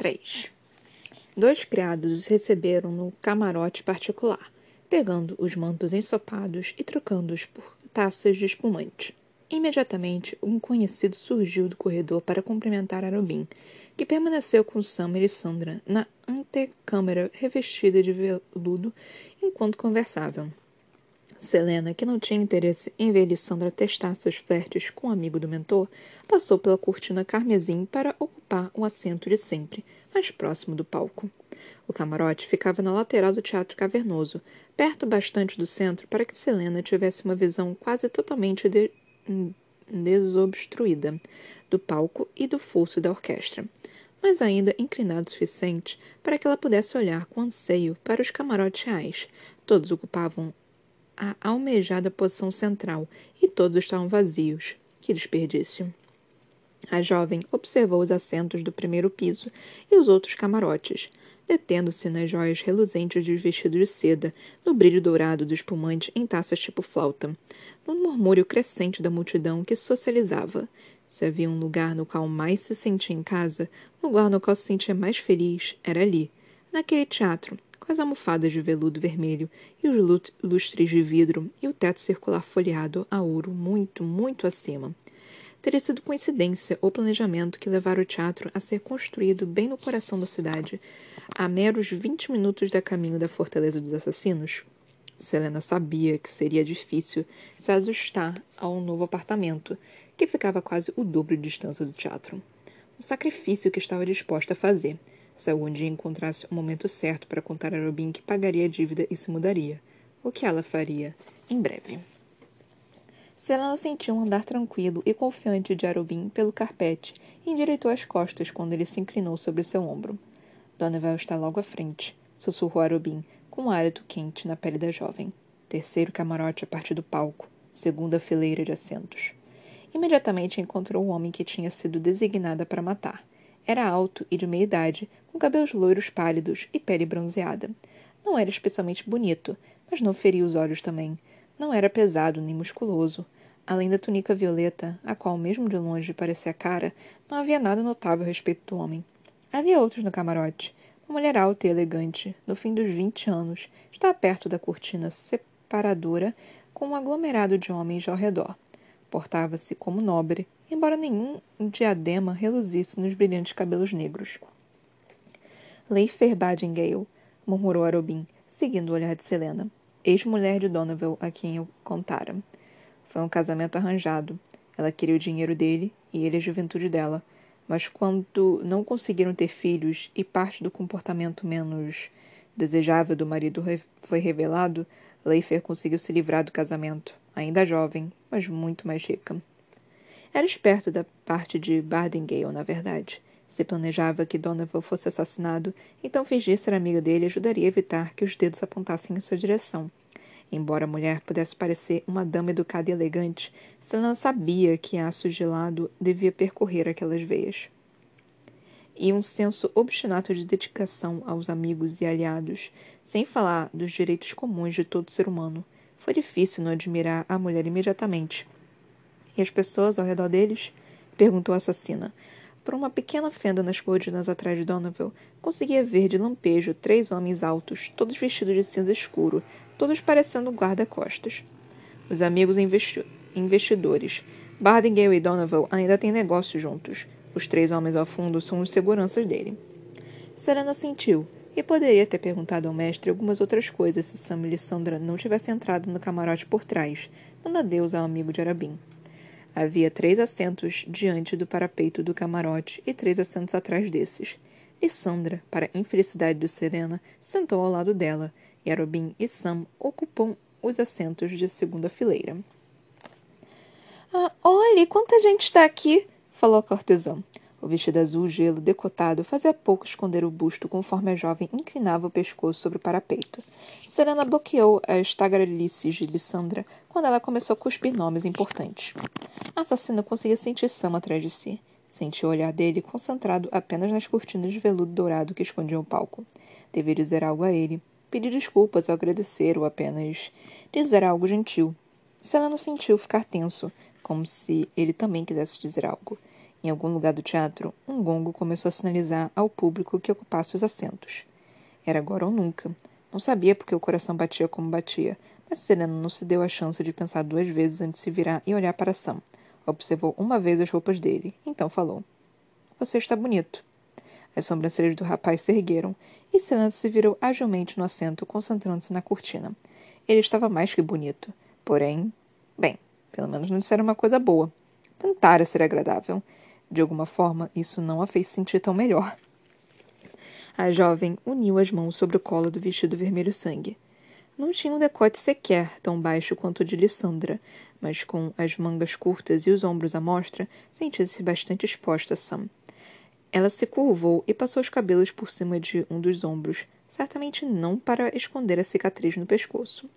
3. Dois criados os receberam no camarote particular, pegando os mantos ensopados e trocando-os por taças de espumante. Imediatamente, um conhecido surgiu do corredor para cumprimentar Arobin, que permaneceu com Sam e Lissandra na antecâmara revestida de veludo enquanto conversavam. Selena, que não tinha interesse em ver Lissandra testar seus flertes com o um amigo do mentor, passou pela cortina carmesim para ocupar o assento de sempre, mais próximo do palco. O camarote ficava na lateral do teatro cavernoso, perto bastante do centro para que Selena tivesse uma visão quase totalmente de desobstruída do palco e do fosso da orquestra, mas ainda inclinado o suficiente para que ela pudesse olhar com anseio para os camarotes reais. Todos ocupavam a almejada posição central e todos estavam vazios. Que desperdício! A jovem observou os assentos do primeiro piso e os outros camarotes, detendo-se nas joias reluzentes dos vestidos de seda, no brilho dourado do espumante em taças tipo flauta, no murmúrio crescente da multidão que socializava. Se havia um lugar no qual mais se sentia em casa, um lugar no qual se sentia mais feliz, era ali, naquele teatro, as almofadas de veludo vermelho e os lustres de vidro e o teto circular folheado a ouro muito, muito acima. Teria sido coincidência ou planejamento que levara o teatro a ser construído bem no coração da cidade, a meros vinte minutos da caminho da Fortaleza dos Assassinos. Selena sabia que seria difícil se ajustar ao novo apartamento, que ficava quase o dobro de distância do teatro. Um sacrifício que estava disposta a fazer, se algum dia encontrasse o momento certo para contar a Robin que pagaria a dívida e se mudaria. O que ela faria em breve. Selena sentiu um andar tranquilo e confiante de Arobin pelo carpete e endireitou as costas quando ele se inclinou sobre seu ombro. Donovan está logo à frente, sussurrou Arobin, com um hálito quente na pele da jovem. Terceiro camarote a partir do palco, segunda fileira de assentos. Imediatamente encontrou o homem que tinha sido designada para matar. Era alto e de meia idade, com cabelos loiros pálidos e pele bronzeada. Não era especialmente bonito, mas não feria os olhos também. Não era pesado nem musculoso. Além da túnica violeta, a qual, mesmo de longe, parecia cara, não havia nada notável a respeito do homem. Havia outros no camarote. Uma mulher alta e elegante, no fim dos vinte anos, estava perto da cortina separadora, com um aglomerado de homens ao redor. Portava-se como nobre, embora nenhum diadema reluzisse nos brilhantes cabelos negros. Leifer Badingale, murmurou Arobin, seguindo o olhar de Selena ex-mulher de Donovan a quem eu contara. Foi um casamento arranjado. Ela queria o dinheiro dele e ele a juventude dela. Mas quando não conseguiram ter filhos e parte do comportamento menos desejável do marido foi revelado, Leifer conseguiu se livrar do casamento, ainda jovem, mas muito mais rica. Era esperto da parte de Bardingale, na verdade. Se planejava que Donovan fosse assassinado, então fingir ser amiga dele ajudaria a evitar que os dedos apontassem em sua direção. Embora a mulher pudesse parecer uma dama educada e elegante, Selena sabia que aço gelado devia percorrer aquelas veias. E um senso obstinato de dedicação aos amigos e aliados, sem falar dos direitos comuns de todo ser humano. Foi difícil não admirar a mulher imediatamente. As pessoas ao redor deles? perguntou a assassina, por uma pequena fenda nas cortinas atrás de Donovan, conseguia ver de lampejo três homens altos, todos vestidos de cinza escuro, todos parecendo guarda-costas. Os amigos investi investidores. Bardingale e Donovan ainda têm negócio juntos. Os três homens ao fundo são os seguranças dele. Serena sentiu, e poderia ter perguntado ao mestre algumas outras coisas se Sam e Lissandra não tivessem entrado no camarote por trás, dando adeus ao amigo de Arabim. Havia três assentos diante do parapeito do camarote e três assentos atrás desses. E Sandra, para infelicidade de Serena, sentou ao lado dela, e Arobin e Sam ocupam os assentos de segunda fileira. Ah, olhe, quanta gente está aqui! falou a cortesã. O vestido azul gelo decotado fazia pouco esconder o busto conforme a jovem inclinava o pescoço sobre o parapeito. Serena bloqueou as tagarelices de Lissandra quando ela começou a cuspir nomes importantes. A assassina conseguia sentir Sam atrás de si. Sentia o olhar dele concentrado apenas nas cortinas de veludo dourado que escondiam o palco. Devia dizer algo a ele, pedir desculpas ou agradecer ou apenas dizer algo gentil. Selena sentiu ficar tenso, como se ele também quisesse dizer algo Em algum lugar do teatro, um gongo começou a sinalizar ao público que ocupasse os assentos. Era agora ou nunca. Não sabia porque o coração batia como batia, mas Serena não se deu a chance de pensar duas vezes antes de se virar e olhar para Sam. Observou uma vez as roupas dele, então falou: Você está bonito. As sobrancelhas do rapaz se ergueram e Serena se virou agilmente no assento, concentrando-se na cortina. Ele estava mais que bonito. Porém, bem, pelo menos não disseram uma coisa boa. Tentara ser agradável. De alguma forma, isso não a fez sentir tão melhor. A jovem uniu as mãos sobre o colo do vestido vermelho sangue. Não tinha um decote sequer tão baixo quanto o de Lissandra, mas com as mangas curtas e os ombros à mostra, sentia-se bastante exposta Sam. Ela se curvou e passou os cabelos por cima de um dos ombros, certamente não para esconder a cicatriz no pescoço.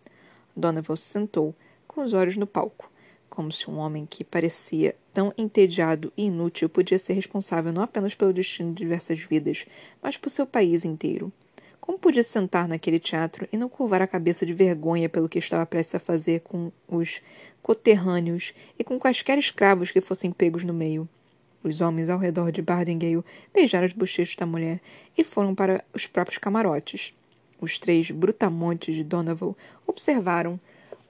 Donovan se sentou, com os olhos no palco como se um homem que parecia tão entediado e inútil podia ser responsável não apenas pelo destino de diversas vidas, mas por seu país inteiro. Como podia sentar naquele teatro e não curvar a cabeça de vergonha pelo que estava prestes a fazer com os coterrâneos e com quaisquer escravos que fossem pegos no meio? Os homens ao redor de Bardingale beijaram os bochechos da mulher e foram para os próprios camarotes. Os três brutamontes de Donovan observaram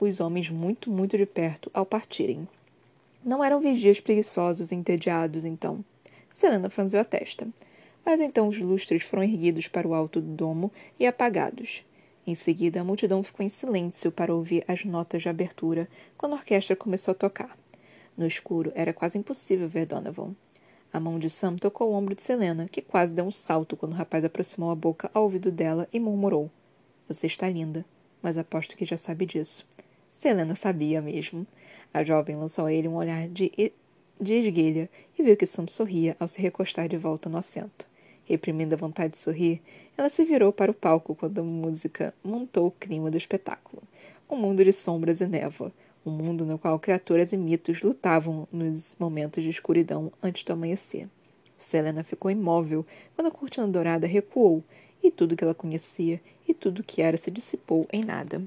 os homens muito, muito de perto ao partirem. Não eram vigias preguiçosos e entediados, então. Selena franziu a testa. Mas então os lustres foram erguidos para o alto do domo e apagados. Em seguida, a multidão ficou em silêncio para ouvir as notas de abertura quando a orquestra começou a tocar. No escuro, era quase impossível ver Donovan. A mão de Sam tocou o ombro de Selena, que quase deu um salto quando o rapaz aproximou a boca ao ouvido dela e murmurou: Você está linda, mas aposto que já sabe disso. Selena sabia mesmo. A jovem lançou a ele um olhar de, de esguelha e viu que Sam sorria ao se recostar de volta no assento. Reprimindo a vontade de sorrir, ela se virou para o palco quando a música montou o clima do espetáculo. Um mundo de sombras e névoa, um mundo no qual criaturas e mitos lutavam nos momentos de escuridão antes do amanhecer. Selena ficou imóvel quando a cortina dourada recuou e tudo que ela conhecia e tudo que era se dissipou em nada.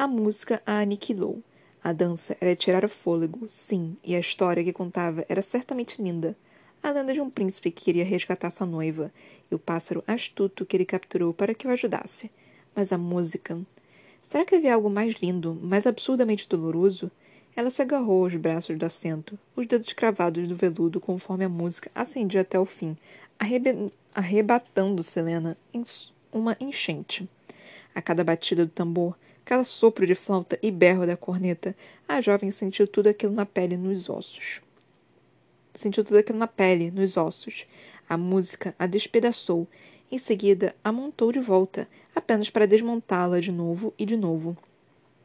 A música a aniquilou. A dança era tirar o fôlego, sim, e a história que contava era certamente linda. A lenda de um príncipe que queria resgatar sua noiva, e o pássaro astuto que ele capturou para que o ajudasse. Mas a música. Será que havia algo mais lindo, mais absurdamente doloroso? Ela se agarrou aos braços do assento, os dedos cravados do veludo conforme a música ascendia até o fim, arrebatando Selena em uma enchente. A cada batida do tambor, cada sopro de flauta e berro da corneta, a jovem sentiu tudo aquilo na pele e nos ossos. Sentiu tudo aquilo na pele, nos ossos. A música a despedaçou. Em seguida, a montou de volta, apenas para desmontá-la de novo e de novo.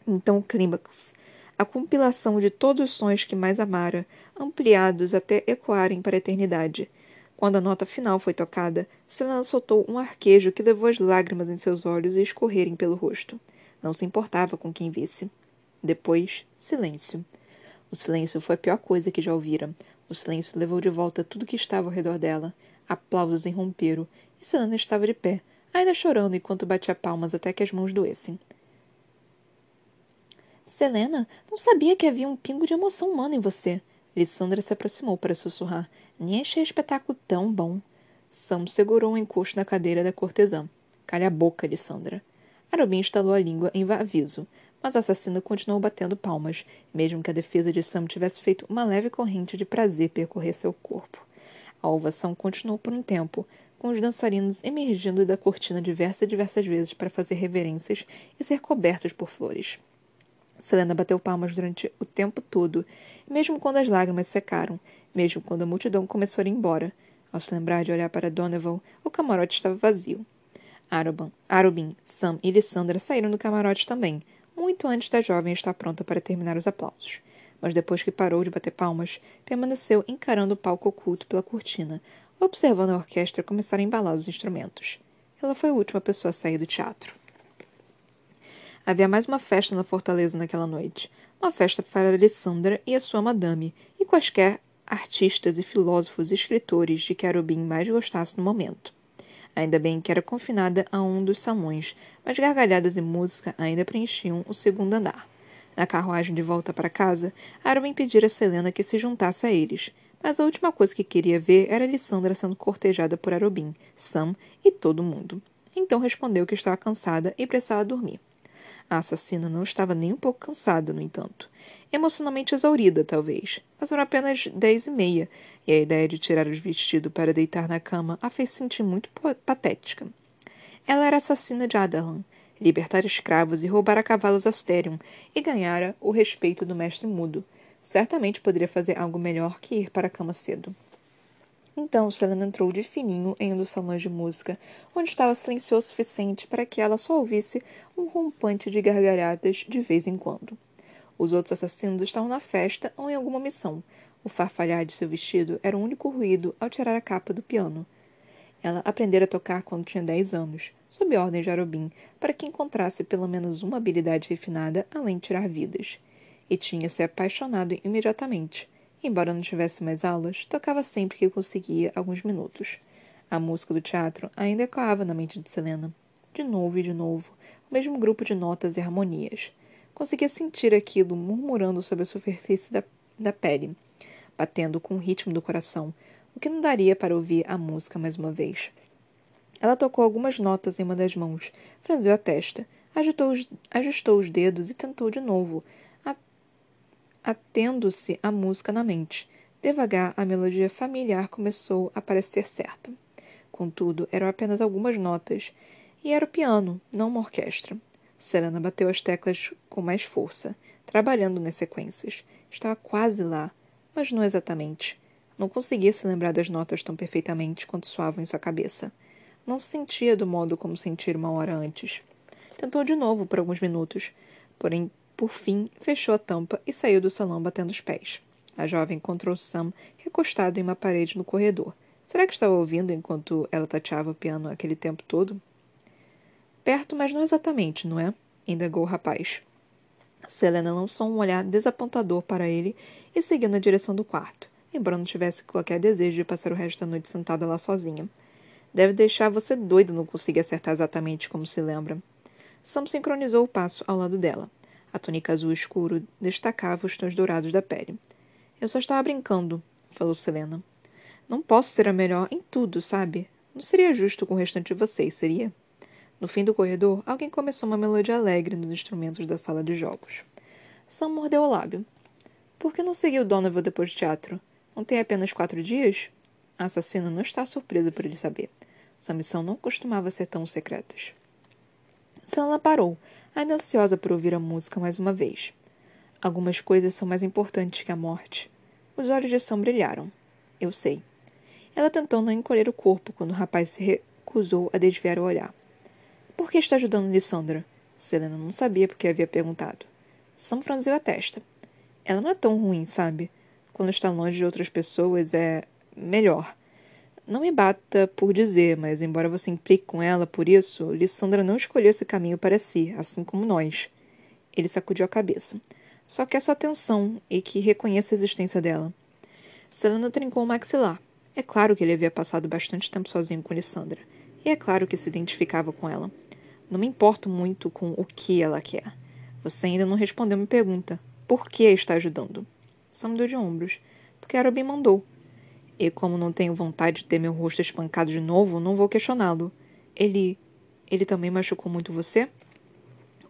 Então o clímax, a compilação de todos os sons que mais amara, ampliados até ecoarem para a eternidade. Quando a nota final foi tocada, Selena soltou um arquejo que levou as lágrimas em seus olhos a escorrerem pelo rosto. Não se importava com quem visse. Depois, silêncio. O silêncio foi a pior coisa que já ouvira. O silêncio levou de volta tudo que estava ao redor dela. Aplausos irromperam, e Selena estava de pé, ainda chorando enquanto batia palmas até que as mãos doessem. Selena, não sabia que havia um pingo de emoção humana em você. Lissandra se aproximou para sussurrar. Nem achei o espetáculo tão bom. Sam segurou um encosto na cadeira da cortesã. Calha a boca, Lissandra. Arobin estalou a língua em aviso, mas a assassina continuou batendo palmas, mesmo que a defesa de Sam tivesse feito uma leve corrente de prazer percorrer seu corpo. A ovação continuou por um tempo, com os dançarinos emergindo da cortina diversas e diversas vezes para fazer reverências e ser cobertos por flores. Selena bateu palmas durante o tempo todo, mesmo quando as lágrimas secaram, mesmo quando a multidão começou a ir embora. Ao se lembrar de olhar para Donovan, o camarote estava vazio. Aruban, Arubin, Sam e Lissandra saíram do camarote também, muito antes da jovem estar pronta para terminar os aplausos. Mas depois que parou de bater palmas, permaneceu encarando o palco oculto pela cortina, observando a orquestra começar a embalar os instrumentos. Ela foi a última pessoa a sair do teatro. Havia mais uma festa na fortaleza naquela noite. Uma festa para Alessandra e a sua madame, e quaisquer artistas e filósofos e escritores de que Arubin mais gostasse no momento. Ainda bem que era confinada a um dos salões, mas gargalhadas e música ainda preenchiam o segundo andar. Na carruagem de volta para casa, Arwen pedira a Selena que se juntasse a eles, mas a última coisa que queria ver era Lissandra sendo cortejada por Arobin, Sam e todo mundo. Então respondeu que estava cansada e precisava dormir. A assassina não estava nem um pouco cansada, no entanto. Emocionalmente exaurida, talvez. Mas eram apenas dez e meia, e a ideia de tirar o vestido para deitar na cama a fez sentir muito patética. Ela era assassina de Adalan, libertar escravos e roubar a cavalos Asterion, e ganhara o respeito do mestre mudo. Certamente poderia fazer algo melhor que ir para a cama cedo. Então Selena entrou de fininho em um dos salões de música, onde estava silencioso o suficiente para que ela só ouvisse um rompante de gargalhadas de vez em quando. Os outros assassinos estavam na festa ou em alguma missão. O farfalhar de seu vestido era o único ruído ao tirar a capa do piano. Ela aprendera a tocar quando tinha dez anos, sob ordem de Arobin, para que encontrasse pelo menos uma habilidade refinada além de tirar vidas. E tinha se apaixonado imediatamente Embora não tivesse mais aulas, tocava sempre que conseguia alguns minutos. A música do teatro ainda ecoava na mente de Selena. De novo e de novo, o mesmo grupo de notas e harmonias. Conseguia sentir aquilo murmurando sobre a superfície da, da pele, batendo com o ritmo do coração, o que não daria para ouvir a música mais uma vez. Ela tocou algumas notas em uma das mãos, franziu a testa, agitou os, ajustou os dedos e tentou de novo, atendo-se a música na mente. Devagar, a melodia familiar começou a parecer certa. Contudo, eram apenas algumas notas, e era o piano, não uma orquestra. Serena bateu as teclas com mais força, trabalhando nas sequências. Estava quase lá, mas não exatamente. Não conseguia se lembrar das notas tão perfeitamente quanto soavam em sua cabeça. Não se sentia do modo como sentira uma hora antes. Tentou de novo por alguns minutos, porém por fim, fechou a tampa e saiu do salão batendo os pés. A jovem encontrou Sam recostado em uma parede no corredor. Será que estava ouvindo enquanto ela tateava o piano aquele tempo todo? Perto, mas não exatamente, não é? indagou o rapaz. Selena lançou um olhar desapontador para ele e seguiu na direção do quarto, embora não tivesse qualquer desejo de passar o resto da noite sentada lá sozinha. Deve deixar você doido não conseguir acertar exatamente como se lembra. Sam sincronizou o passo ao lado dela. A túnica azul escuro destacava os tons dourados da pele. Eu só estava brincando, falou Selena. Não posso ser a melhor em tudo, sabe? Não seria justo com o restante de vocês, seria? No fim do corredor, alguém começou uma melodia alegre nos instrumentos da sala de jogos. Sam mordeu o lábio. Por que não seguiu Donovan depois do teatro? Não tem apenas quatro dias? A assassina não está surpresa por ele saber. Sua missão não costumava ser tão secretas. Sam parou, ainda ansiosa por ouvir a música mais uma vez. Algumas coisas são mais importantes que a morte. Os olhos de Sam brilharam. Eu sei. Ela tentou não encolher o corpo quando o rapaz se recusou a desviar o olhar. Por que está ajudando Lissandra? Selena não sabia porque havia perguntado. Sam franziu a testa. Ela não é tão ruim, sabe? Quando está longe de outras pessoas é melhor. Não me bata por dizer, mas embora você implique com ela por isso, Lissandra não escolheu esse caminho para si, assim como nós. Ele sacudiu a cabeça. Só quer sua atenção e que reconheça a existência dela. Selena trincou o maxilar. É claro que ele havia passado bastante tempo sozinho com Lissandra. E é claro que se identificava com ela. Não me importo muito com o que ela quer. Você ainda não respondeu minha pergunta. Por que está ajudando? Sam deu de ombros. Porque Arobin mandou. E como não tenho vontade de ter meu rosto espancado de novo, não vou questioná-lo. Ele. Ele também machucou muito você?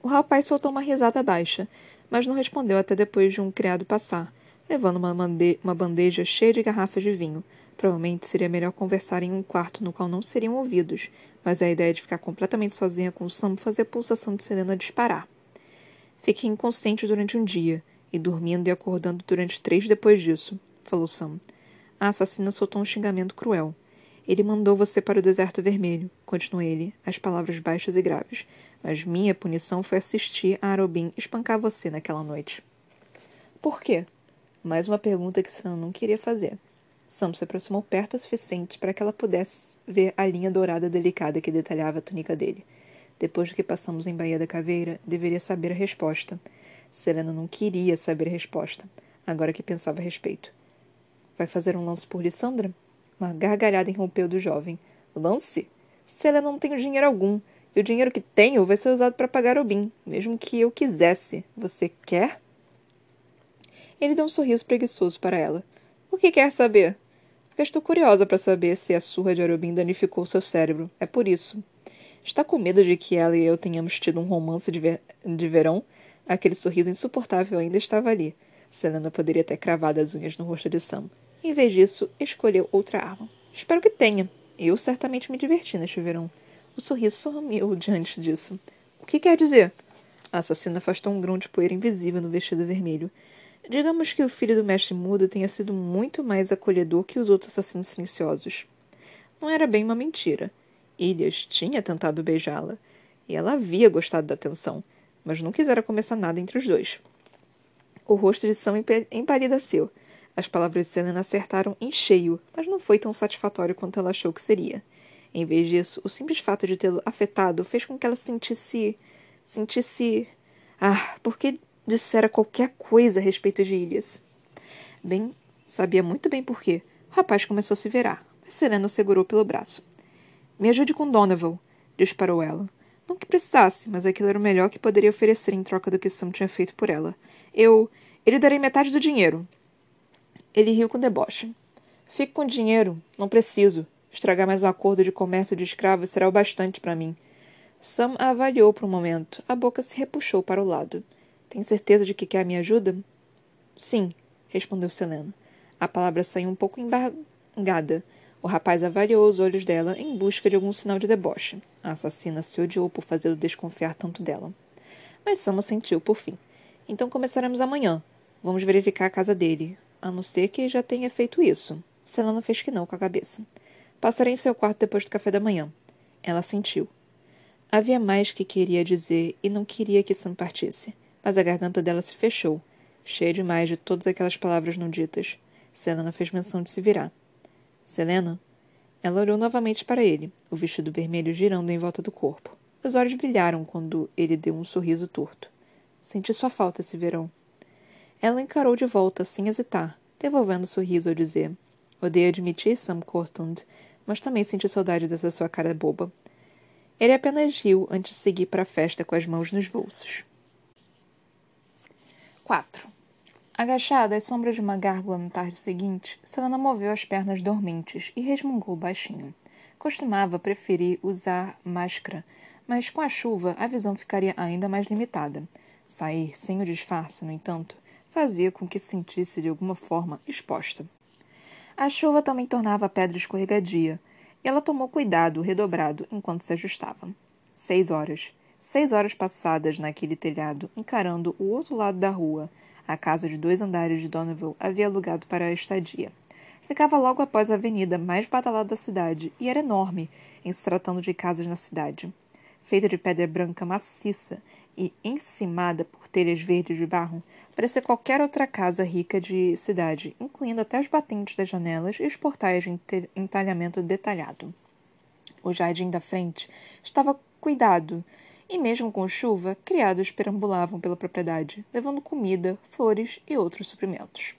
O rapaz soltou uma risada baixa, mas não respondeu até depois de um criado passar, levando uma, bande uma bandeja cheia de garrafas de vinho. Provavelmente seria melhor conversar em um quarto no qual não seriam ouvidos, mas a ideia de ficar completamente sozinha com o Sam fazia a pulsação de Selena disparar. Fiquei inconsciente durante um dia, e dormindo e acordando durante três depois disso, falou Sam. A assassina soltou um xingamento cruel. Ele mandou você para o deserto vermelho, continuou ele, as palavras baixas e graves. Mas minha punição foi assistir a Arobin espancar você naquela noite. Por quê? Mais uma pergunta que Sam não queria fazer. Sam se aproximou perto o suficiente para que ela pudesse ver a linha dourada delicada que detalhava a túnica dele. Depois do que passamos em Baía da Caveira, deveria saber a resposta. Selena não queria saber a resposta, agora que pensava a respeito. Vai fazer um lance por Lissandra? Uma gargalhada irrompeu do jovem. Lance? Se ela não tem dinheiro algum, e o dinheiro que tenho vai ser usado para pagar o BIM, mesmo que eu quisesse. Você quer? Ele deu um sorriso preguiçoso para ela. O que quer saber? Porque estou curiosa para saber se a surra de Arubim danificou seu cérebro. É por isso. Está com medo de que ela e eu tenhamos tido um romance de, ver... de verão? Aquele sorriso insuportável ainda estava ali. Selena poderia ter cravado as unhas no rosto de Sam. Em vez disso, escolheu outra arma. Espero que tenha. Eu certamente me diverti neste verão. O sorriso sumiu diante disso. O que quer dizer? A assassina afastou um grão de poeira invisível no vestido vermelho. Digamos que o filho do mestre mudo tenha sido muito mais acolhedor que os outros assassinos silenciosos. Não era bem uma mentira. Ilhas tinha tentado beijá-la, e ela havia gostado da atenção, mas não quisera começar nada entre os dois. O rosto de Sam empalideceu. As palavras de Selena acertaram em cheio, mas não foi tão satisfatório quanto ela achou que seria. Em vez disso, o simples fato de tê-lo afetado fez com que ela sentisse. sentisse. Ah, porque dissera qualquer coisa a respeito de Ilhas. Bem, sabia muito bem por quê. O rapaz começou a se virar, mas Serena o segurou pelo braço. Me ajude com Donovan, disparou ela. Não que precisasse, mas aquilo era o melhor que poderia oferecer em troca do que Sam tinha feito por ela. Eu. Eu lhe darei metade do dinheiro. Ele riu com deboche. Fique com dinheiro. Não preciso. Estragar mais um acordo de comércio de escravos será o bastante para mim. Sam a avaliou por um momento. A boca se repuxou para o lado. Tem certeza de que quer a minha ajuda? Sim, respondeu Selena. A palavra saiu um pouco embargada. O rapaz avaliou os olhos dela em busca de algum sinal de deboche. A assassina se odiou por fazê-lo desconfiar tanto dela. Mas Sam sentiu, por fim. Então começaremos amanhã. Vamos verificar a casa dele. A não ser que já tenha feito isso. Selena fez que não com a cabeça. Passarei em seu quarto depois do café da manhã. Ela sentiu. Havia mais que queria dizer e não queria que Sam partisse mas a garganta dela se fechou, cheia demais de todas aquelas palavras não ditas. Selena fez menção de se virar. Selena? Ela olhou novamente para ele, o vestido vermelho girando em volta do corpo. Os olhos brilharam quando ele deu um sorriso torto. Senti sua falta esse verão. Ela encarou de volta, sem hesitar, devolvendo o sorriso ao dizer: Odeio admitir, Sam Cortland, mas também senti saudade dessa sua cara boba. Ele apenas riu antes de seguir para a festa com as mãos nos bolsos. 4. Agachada às sombras de uma gárgula na tarde seguinte, Selena moveu as pernas dormentes e resmungou baixinho. Costumava preferir usar máscara, mas com a chuva a visão ficaria ainda mais limitada. Sair sem o disfarce, no entanto, fazia com que se sentisse de alguma forma exposta. A chuva também tornava a pedra escorregadia, e ela tomou cuidado redobrado enquanto se ajustava. Seis horas. Seis horas passadas naquele telhado, encarando o outro lado da rua. A casa de dois andares de Donovan havia alugado para a estadia. Ficava logo após a avenida mais badalada da cidade e era enorme, em se tratando de casas na cidade. Feita de pedra branca maciça e encimada por telhas verdes de barro, parecia qualquer outra casa rica de cidade, incluindo até os batentes das janelas e os portais de entalhamento detalhado. O jardim da frente estava cuidado e mesmo com chuva, criados perambulavam pela propriedade, levando comida, flores e outros suprimentos.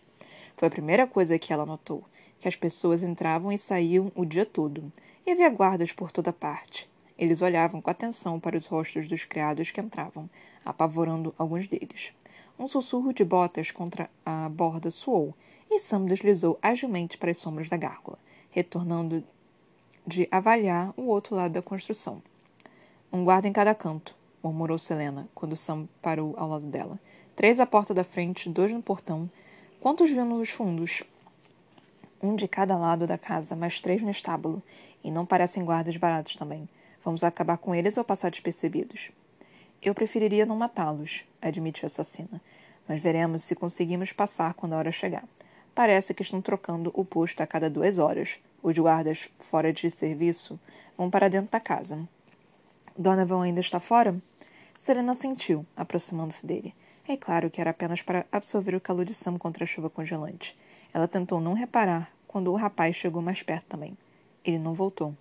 Foi a primeira coisa que ela notou, que as pessoas entravam e saíam o dia todo, e havia guardas por toda parte. Eles olhavam com atenção para os rostos dos criados que entravam, apavorando alguns deles. Um sussurro de botas contra a borda soou, e Sam deslizou agilmente para as sombras da gárgula, retornando de avaliar o outro lado da construção. Um guarda em cada canto, murmurou Selena, quando Sam parou ao lado dela. Três à porta da frente, dois no portão. Quantos viu nos fundos? Um de cada lado da casa, mais três no estábulo. E não parecem guardas baratos também. Vamos acabar com eles ou passar despercebidos? Eu preferiria não matá-los, admitiu a assassina. Mas veremos se conseguimos passar quando a hora chegar. Parece que estão trocando o posto a cada duas horas. Os guardas fora de serviço vão para dentro da casa. Donovan ainda está fora? Serena sentiu, aproximando-se dele. É claro que era apenas para absorver o calor de Sam contra a chuva congelante. Ela tentou não reparar quando o rapaz chegou mais perto também. Ele não voltou.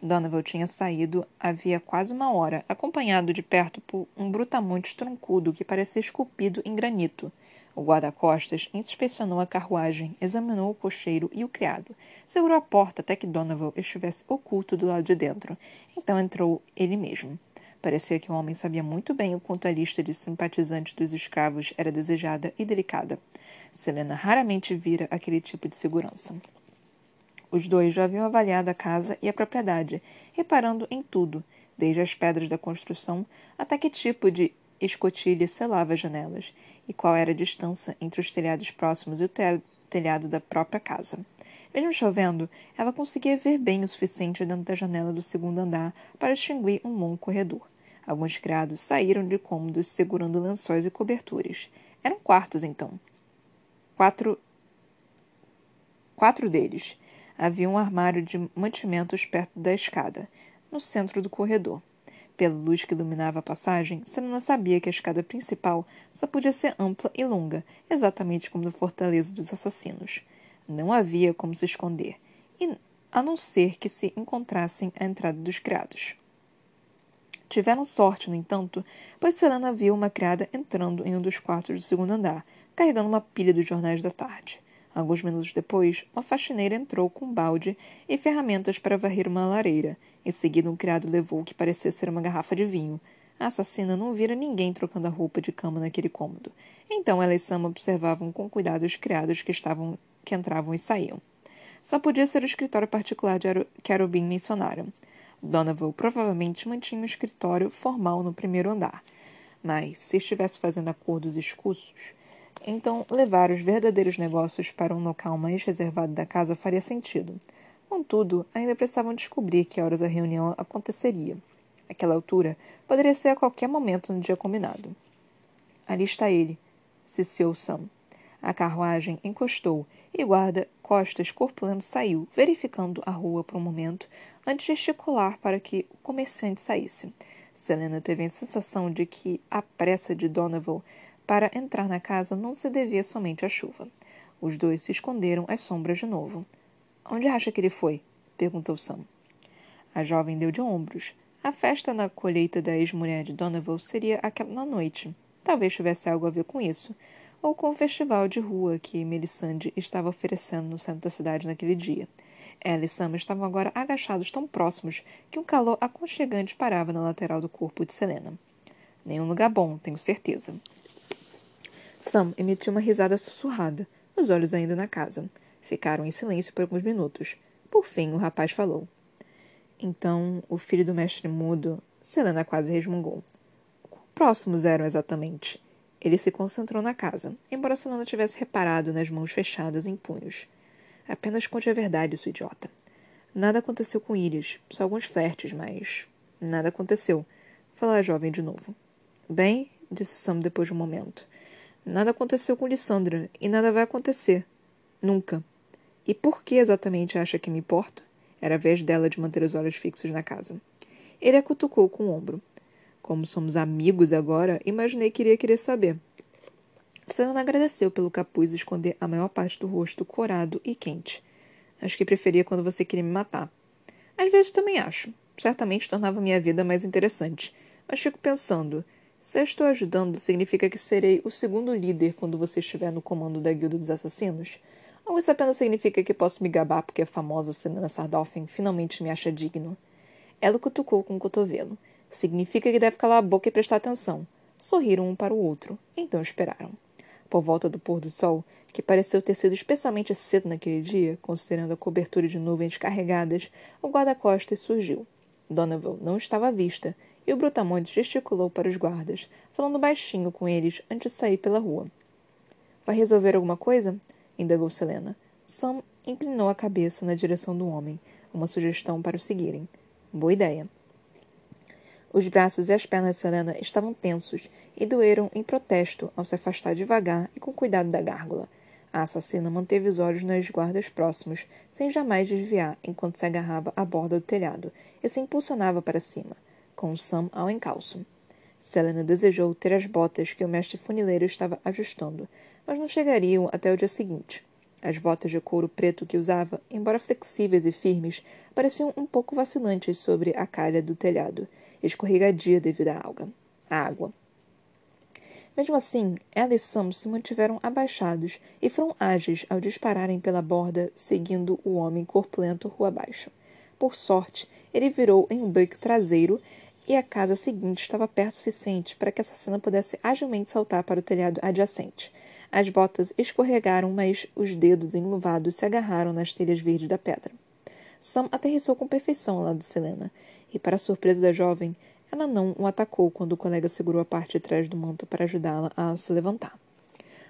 Donovan tinha saído havia quase uma hora, acompanhado de perto por um brutamonte troncudo que parecia esculpido em granito. O guarda-costas inspecionou a carruagem, examinou o cocheiro e o criado. Segurou a porta até que Donovan estivesse oculto do lado de dentro. Então entrou ele mesmo. Parecia que o homem sabia muito bem o quanto a lista de simpatizantes dos escravos era desejada e delicada. Selena raramente vira aquele tipo de segurança. Os dois já haviam avaliado a casa e a propriedade, reparando em tudo, desde as pedras da construção até que tipo de escotilha selava as janelas e qual era a distância entre os telhados próximos e o telhado da própria casa. Mesmo chovendo, ela conseguia ver bem o suficiente dentro da janela do segundo andar para distinguir um longo corredor. Alguns criados saíram de cômodos segurando lençóis e coberturas. Eram quartos, então. Quatro. Quatro deles. Havia um armário de mantimentos perto da escada, no centro do corredor. Pela luz que iluminava a passagem, Selena sabia que a escada principal só podia ser ampla e longa, exatamente como na Fortaleza dos Assassinos. Não havia como se esconder, a não ser que se encontrassem à entrada dos criados. Tiveram sorte, no entanto, pois Selena viu uma criada entrando em um dos quartos do segundo andar, carregando uma pilha dos jornais da tarde. Alguns minutos depois, uma faxineira entrou com um balde e ferramentas para varrer uma lareira. Em seguida, um criado levou o que parecia ser uma garrafa de vinho. A assassina não vira ninguém trocando a roupa de cama naquele cômodo. Então ela e Sam observavam com cuidado os criados que estavam que entravam e saíam. Só podia ser o escritório particular de Arubin mencionara. Donovan provavelmente mantinha um escritório formal no primeiro andar, mas se estivesse fazendo acordos escusos, então levar os verdadeiros negócios para um local mais reservado da casa faria sentido. Contudo, ainda precisavam descobrir que horas a reunião aconteceria. Aquela altura poderia ser a qualquer momento no dia combinado. Ali está ele, ciciou Sam. A carruagem encostou e o guarda-costas corpulento saiu, verificando a rua por um momento antes de gesticular para que o comerciante saísse. Selena teve a sensação de que a pressa de Donovan para entrar na casa não se devia somente à chuva. Os dois se esconderam às sombras de novo. Onde acha que ele foi? perguntou Sam. A jovem deu de ombros. A festa na colheita da ex-mulher de Donovan seria aquela noite. Talvez tivesse algo a ver com isso ou com o festival de rua que Melisande estava oferecendo no centro da cidade naquele dia. Ela e Sam estavam agora agachados tão próximos que um calor aconchegante parava na lateral do corpo de Selena. Nenhum lugar bom, tenho certeza. Sam emitiu uma risada sussurrada, os olhos ainda na casa. Ficaram em silêncio por alguns minutos. Por fim, o rapaz falou. Então, o filho do mestre mudo, Selena quase resmungou. Quão próximos eram exatamente? Ele se concentrou na casa, embora Selena tivesse reparado nas mãos fechadas em punhos. Apenas conte a verdade, sua idiota. Nada aconteceu com Iris, só alguns flertes, mas. Nada aconteceu. Falou a jovem de novo. Bem, disse Sam depois de um momento. Nada aconteceu com Lissandra, e nada vai acontecer. Nunca. E por que exatamente acha que me importa? Era a vez dela de manter os olhos fixos na casa. Ele a cutucou com o ombro. Como somos amigos agora, imaginei que iria querer saber. Selena agradeceu pelo capuz esconder a maior parte do rosto corado e quente. Acho que preferia quando você queria me matar. Às vezes também acho. Certamente tornava minha vida mais interessante. Mas fico pensando: se estou ajudando, significa que serei o segundo líder quando você estiver no comando da Guilda dos Assassinos? Ou isso apenas significa que posso me gabar porque a famosa Selena Sardolphin finalmente me acha digno? Ela cutucou com o cotovelo. Significa que deve calar a boca e prestar atenção. Sorriram um para o outro, então esperaram. Por volta do pôr do sol, que pareceu ter sido especialmente cedo naquele dia, considerando a cobertura de nuvens carregadas, o guarda-costas surgiu. Donovan não estava à vista, e o brutamonte gesticulou para os guardas, falando baixinho com eles antes de sair pela rua. Vai resolver alguma coisa? indagou Selena. Sam inclinou a cabeça na direção do homem, uma sugestão para o seguirem. Boa ideia. Os braços e as pernas de Selena estavam tensos e doeram em protesto ao se afastar devagar e com cuidado da gárgula. A assassina manteve os olhos nas guardas próximos, sem jamais desviar enquanto se agarrava à borda do telhado e se impulsionava para cima, com Sam ao encalço. Selena desejou ter as botas que o mestre funileiro estava ajustando, mas não chegariam até o dia seguinte. As botas de couro preto que usava, embora flexíveis e firmes, pareciam um pouco vacilantes sobre a calha do telhado, escorregadia devido à alga. À água. Mesmo assim, ela e Sam se mantiveram abaixados e foram ágeis ao dispararem pela borda, seguindo o homem corpulento rua abaixo. Por sorte, ele virou em um beco traseiro e a casa seguinte estava perto o suficiente para que a assassina pudesse agilmente saltar para o telhado adjacente. As botas escorregaram, mas os dedos enluvados se agarraram nas telhas verdes da pedra. Sam aterrissou com perfeição ao lado de Selena, e, para a surpresa da jovem, ela não o atacou quando o colega segurou a parte de trás do manto para ajudá-la a se levantar.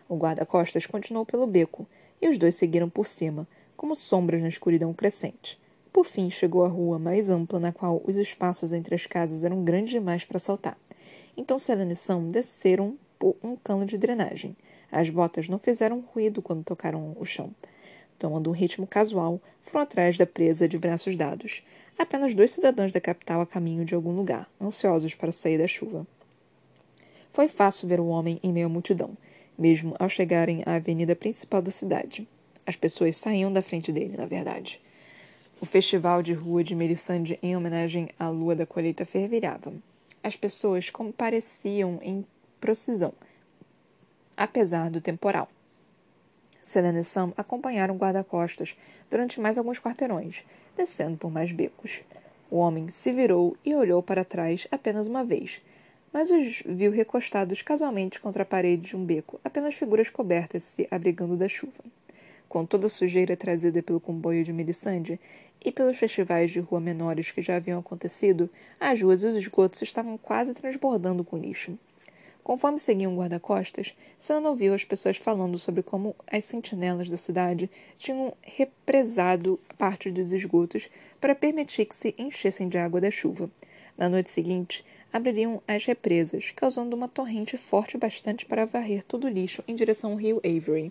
O guarda-costas continuou pelo beco, e os dois seguiram por cima, como sombras na escuridão crescente. Por fim, chegou à rua mais ampla, na qual os espaços entre as casas eram grandes demais para saltar. Então Selena e Sam desceram por um cano de drenagem. As botas não fizeram ruído quando tocaram o chão. Tomando um ritmo casual, foram atrás da presa de braços dados. Apenas dois cidadãos da capital a caminho de algum lugar, ansiosos para sair da chuva. Foi fácil ver o homem em meio à multidão, mesmo ao chegarem à avenida principal da cidade. As pessoas saíam da frente dele, na verdade. O festival de rua de Melisande em homenagem à lua da colheita fervilhava. As pessoas compareciam em procissão, apesar do temporal. Selena e Sam acompanharam guarda-costas durante mais alguns quarteirões, descendo por mais becos. O homem se virou e olhou para trás apenas uma vez, mas os viu recostados casualmente contra a parede de um beco, apenas figuras cobertas se abrigando da chuva. Com toda a sujeira trazida pelo comboio de Melisande e pelos festivais de rua menores que já haviam acontecido, as ruas e os esgotos estavam quase transbordando com lixo. Conforme seguiam guarda-costas, Sana ouviu as pessoas falando sobre como as sentinelas da cidade tinham represado parte dos esgotos para permitir que se enchessem de água da chuva. Na noite seguinte, abririam as represas, causando uma torrente forte bastante para varrer todo o lixo em direção ao rio Avery.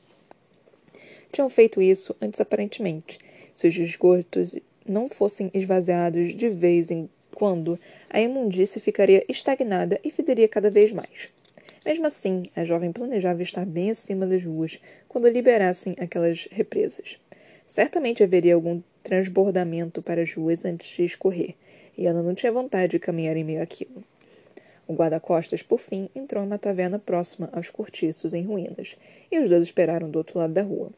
Tinham feito isso antes aparentemente. Se os esgotos não fossem esvaziados de vez em quando, a imundície ficaria estagnada e federia cada vez mais. Mesmo assim, a jovem planejava estar bem acima das ruas quando liberassem aquelas represas. Certamente haveria algum transbordamento para as ruas antes de escorrer, e ela não tinha vontade de caminhar em meio àquilo. O guarda-costas, por fim, entrou em uma taverna próxima aos cortiços em ruínas, e os dois esperaram do outro lado da rua.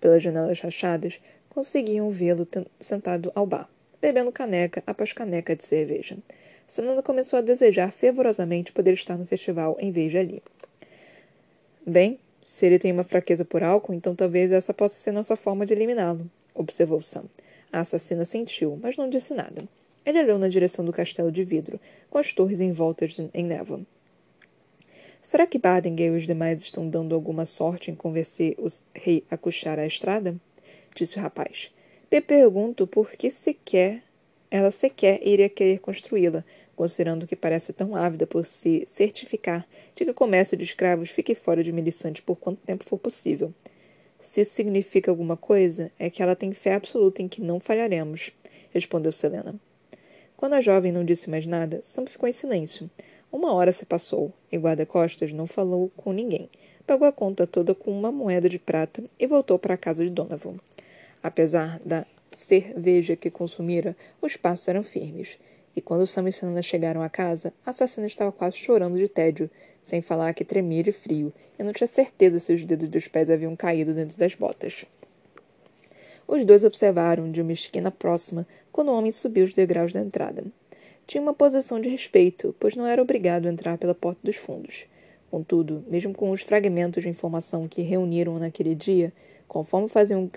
Pelas janelas rachadas, conseguiam vê-lo sentado ao bar, bebendo caneca após caneca de cerveja. Sananda começou a desejar fervorosamente poder estar no festival em vez de ali. Bem, se ele tem uma fraqueza por álcool, então talvez essa possa ser nossa forma de eliminá-lo, observou Sam. A assassina sentiu, mas não disse nada. Ele olhou na direção do castelo de vidro, com as torres envoltas em névoa. Será que Bardinger e os demais estão dando alguma sorte em convencer o rei a coxar a estrada? Disse o rapaz. Me pergunto por que sequer ela sequer iria querer construí-la, considerando que parece tão ávida por se certificar de que o comércio de escravos fique fora de Melisande por quanto tempo for possível. Se isso significa alguma coisa, é que ela tem fé absoluta em que não falharemos, respondeu Selena. Quando a jovem não disse mais nada, Sam ficou em silêncio. Uma hora se passou, e guarda-costas não falou com ninguém. Pagou a conta toda com uma moeda de prata e voltou para a casa de Donovan. Apesar da cerveja que consumira, os passos eram firmes. E quando Sam e Selena chegaram à casa, a assassina estava quase chorando de tédio, sem falar que tremia de frio, e não tinha certeza se os dedos dos pés haviam caído dentro das botas. Os dois observaram de uma esquina próxima quando o homem subiu os degraus da entrada. Tinha uma posição de respeito, pois não era obrigado a entrar pela porta dos fundos. Contudo, mesmo com os fragmentos de informação que reuniram naquele dia, conforme faziam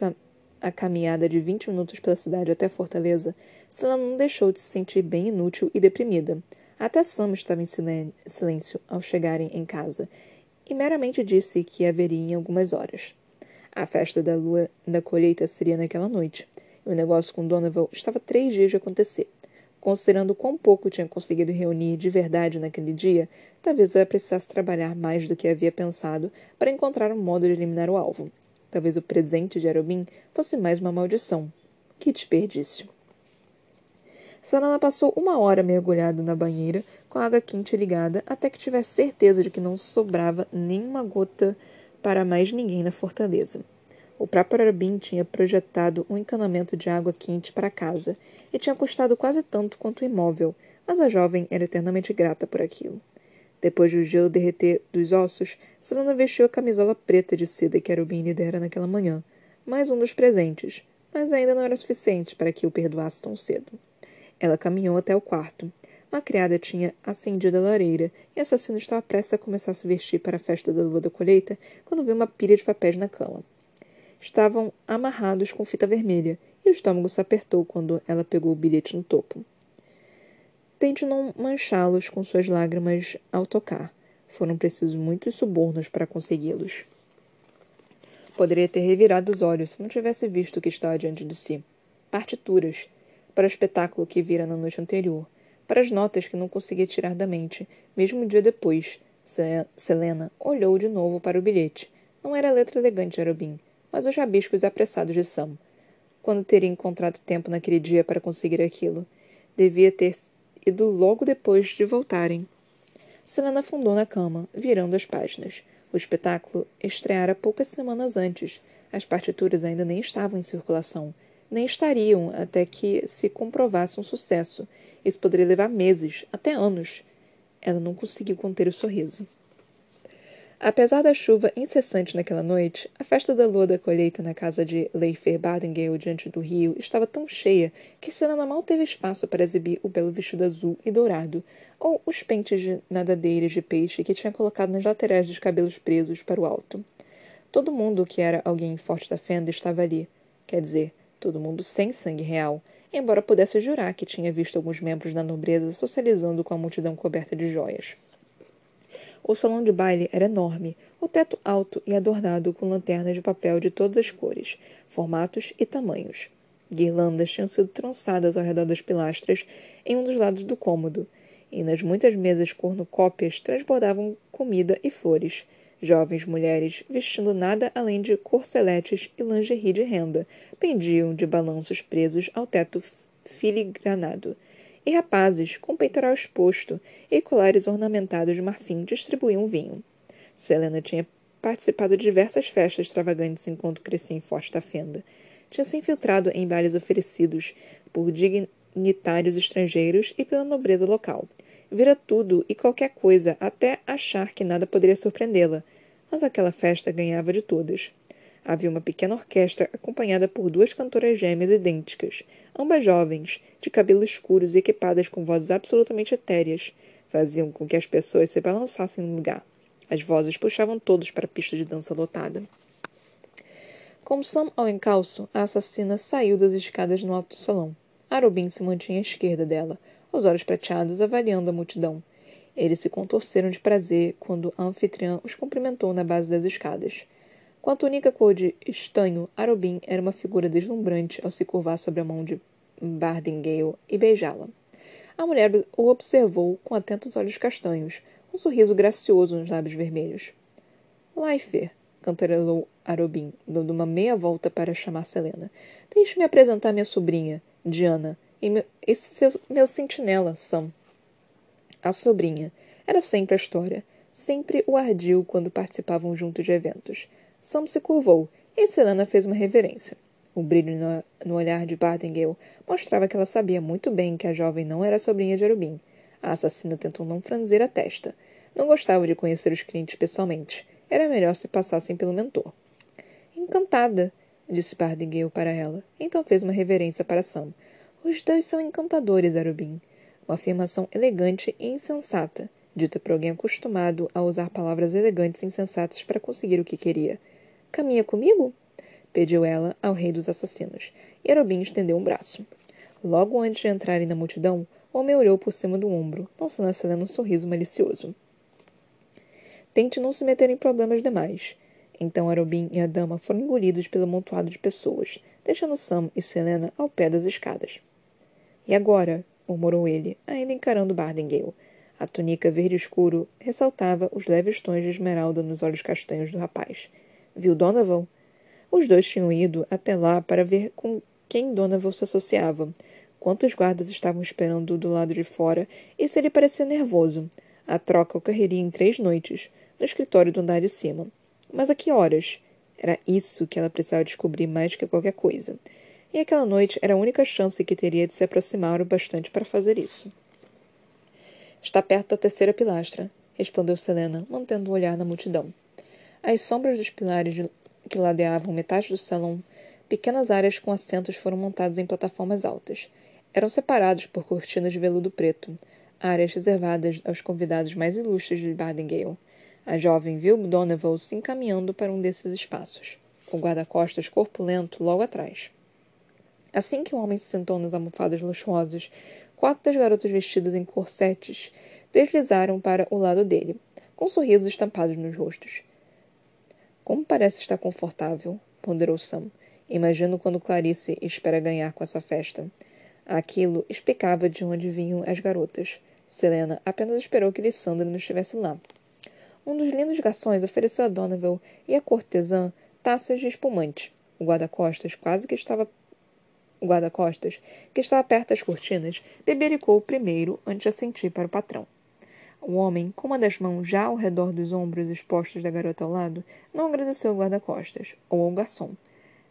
a caminhada de vinte minutos pela cidade até Fortaleza, Selena não deixou de se sentir bem inútil e deprimida. Até Sam estava em silêncio ao chegarem em casa, e meramente disse que haveria em algumas horas. A festa da lua da colheita seria naquela noite, e o negócio com Donovan estava três dias de acontecer. Considerando quão pouco tinha conseguido reunir de verdade naquele dia, talvez ela precisasse trabalhar mais do que havia pensado para encontrar um modo de eliminar o alvo. Talvez o presente de Arobin fosse mais uma maldição. Que desperdício! Sanana passou uma hora mergulhada na banheira, com a água quente ligada, até que tivesse certeza de que não sobrava nenhuma gota para mais ninguém na fortaleza. O próprio Arabim tinha projetado um encanamento de água quente para casa e tinha custado quase tanto quanto o imóvel, mas a jovem era eternamente grata por aquilo. Depois do gelo derreter dos ossos, Selena vestiu a camisola preta de seda que Arubin lhe dera naquela manhã, mais um dos presentes, mas ainda não era suficiente para que o perdoasse tão cedo. Ela caminhou até o quarto, Uma criada tinha acendido a lareira e o assassino estava prestes a começar a se vestir para a festa da lua da colheita quando viu uma pilha de papéis na cama. Estavam amarrados com fita vermelha e o estômago se apertou quando ela pegou o bilhete no topo. Tente não manchá-los com suas lágrimas ao tocar. Foram precisos muitos subornos para consegui-los. Poderia ter revirado os olhos se não tivesse visto o que estava diante de si. Partituras, para o espetáculo que vira na noite anterior, para as notas que não conseguia tirar da mente, mesmo um dia depois. Selena olhou de novo para o bilhete. Não era a letra elegante de Arobin, mas os rabiscos apressados de Sam. Quando teria encontrado tempo naquele dia para conseguir aquilo? Devia ter ido logo depois de voltarem. Selena afundou na cama, virando as páginas. O espetáculo estreara poucas semanas antes. As partituras ainda nem estavam em circulação, nem estariam até que se comprovasse um sucesso. Isso poderia levar meses, até anos. Ela não conseguiu conter o sorriso. Apesar da chuva incessante naquela noite, a festa da lua da colheita na casa de Leifer Bardengale diante do rio estava tão cheia que Selena mal teve espaço para exibir o belo vestido azul e dourado, ou os pentes de nadadeiras de peixe que tinha colocado nas laterais dos cabelos presos para o alto. Todo mundo que era alguém forte da fenda estava ali. Quer dizer, todo mundo sem sangue real, embora pudesse jurar que tinha visto alguns membros da nobreza socializando com a multidão coberta de joias. O salão de baile era enorme, o teto alto e adornado com lanternas de papel de todas as cores, formatos e tamanhos. Guirlandas tinham sido trançadas ao redor das pilastras em um dos lados do cômodo, e nas muitas mesas cornucópias transbordavam comida e flores. Jovens mulheres, vestindo nada além de corseletes e lingerie de renda, pendiam de balanços presos ao teto filigranado e rapazes, com peitoral exposto e colares ornamentados de marfim, distribuíam vinho. Selena tinha participado de diversas festas extravagantes enquanto crescia em Forte da Fenda. Tinha se infiltrado em bailes oferecidos por dignitários estrangeiros e pela nobreza local. Vira tudo e qualquer coisa até achar que nada poderia surpreendê-la, mas aquela festa ganhava de todas. Havia uma pequena orquestra acompanhada por duas cantoras gêmeas idênticas, ambas jovens, de cabelos escuros e equipadas com vozes absolutamente etéreas. Faziam com que as pessoas se balançassem no lugar. As vozes puxavam todos para a pista de dança lotada. Com Sam ao encalço, a assassina saiu das escadas no alto do salão. Arobin se mantinha à esquerda dela, os olhos prateados avaliando a multidão. Eles se contorceram de prazer quando a anfitriã os cumprimentou na base das escadas. Com a túnica cor de estanho, Arobin era uma figura deslumbrante ao se curvar sobre a mão de Bardingale e beijá-la. A mulher o observou com atentos olhos castanhos, um sorriso gracioso nos lábios vermelhos. Leifer, cantarolou Arobin, dando uma meia volta para chamar Selena. Deixe-me apresentar minha sobrinha, Diana, e meu, esse seu, meu sentinela, Sam. A sobrinha. Era sempre a história. Sempre o ardil quando participavam juntos de eventos. Sam se curvou e Selena fez uma reverência. O brilho no, no olhar de Bartingale mostrava que ela sabia muito bem que a jovem não era sobrinha de Arubin. A assassina tentou não franzir a testa. Não gostava de conhecer os clientes pessoalmente. Era melhor se passassem pelo mentor. Encantada, disse Bartingale para ela. Então fez uma reverência para Sam. Os dois são encantadores, Arubin. Uma afirmação elegante e insensata, dita por alguém acostumado a usar palavras elegantes e insensatas para conseguir o que queria. Caminha comigo? pediu ela ao rei dos assassinos, e Arobin estendeu um braço. Logo antes de entrarem na multidão, o homem olhou por cima do ombro, lançando a Selena um sorriso malicioso. Tente não se meter em problemas demais. Então Arobin e a dama foram engolidos pelo amontoado de pessoas, deixando Sam e Selena ao pé das escadas. E agora? murmurou ele, ainda encarando Bardengale. A túnica verde escuro ressaltava os leves tons de esmeralda nos olhos castanhos do rapaz. Viu Donovan? Os dois tinham ido até lá para ver com quem Donovan se associava, quantos guardas estavam esperando do lado de fora e se ele parecia nervoso. A troca ocorreria em três noites, no escritório do andar de cima. Mas a que horas? Era isso que ela precisava descobrir mais que qualquer coisa. E aquela noite era a única chance que teria de se aproximar o bastante para fazer isso. Está perto da terceira pilastra, respondeu Selena, mantendo o um olhar na multidão. As sombras dos pilares que ladeavam metade do salão, pequenas áreas com assentos foram montadas em plataformas altas. Eram separados por cortinas de veludo preto. áreas reservadas aos convidados mais ilustres de Bardengale. A jovem viu Donovan se encaminhando para um desses espaços, com guarda-costas corpulento logo atrás. Assim que o homem se sentou nas almofadas luxuosas, quatro das garotas vestidas em corsetes deslizaram para o lado dele, com sorrisos estampados nos rostos. Como parece estar confortável, ponderou Sam. Imagino quando Clarice espera ganhar com essa festa. Aquilo explicava de onde vinham as garotas. Selena apenas esperou que Lissandra não estivesse lá. Um dos lindos garçons ofereceu a Donovan e a cortesã taças de espumante. O guarda-costas quase que estava o guarda-costas, que estava perto das cortinas, bebericou primeiro antes de assentir para o patrão. O homem, com uma das mãos já ao redor dos ombros expostos da garota ao lado, não agradeceu ao guarda-costas ou ao garçom.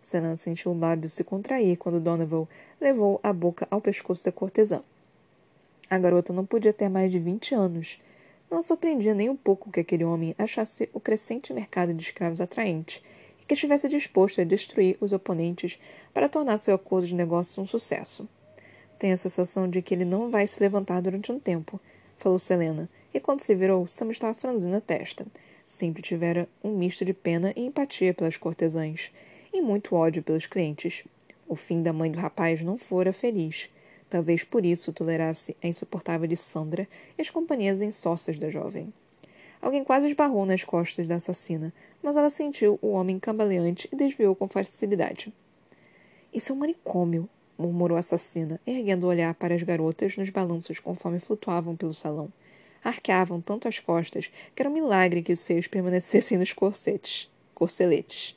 Selena sentiu o lábio se contrair quando Donovan levou a boca ao pescoço da cortesã. A garota não podia ter mais de vinte anos. Não surpreendia nem um pouco que aquele homem achasse o crescente mercado de escravos atraente e que estivesse disposto a destruir os oponentes para tornar seu acordo de negócios um sucesso. Tem a sensação de que ele não vai se levantar durante um tempo, falou Selena, e quando se virou, Sam estava franzindo a testa. Sempre tivera um misto de pena e empatia pelas cortesãs, e muito ódio pelos clientes. O fim da mãe do rapaz não fora feliz. Talvez por isso tolerasse a insuportável de Sandra e as companhias insócias da jovem. Alguém quase esbarrou nas costas da assassina, mas ela sentiu o homem cambaleante e desviou com facilidade. Isso é um manicômio, murmurou a assassina, erguendo o olhar para as garotas nos balanços conforme flutuavam pelo salão arqueavam tanto as costas que era um milagre que os seios permanecessem nos corsetes, corceletes.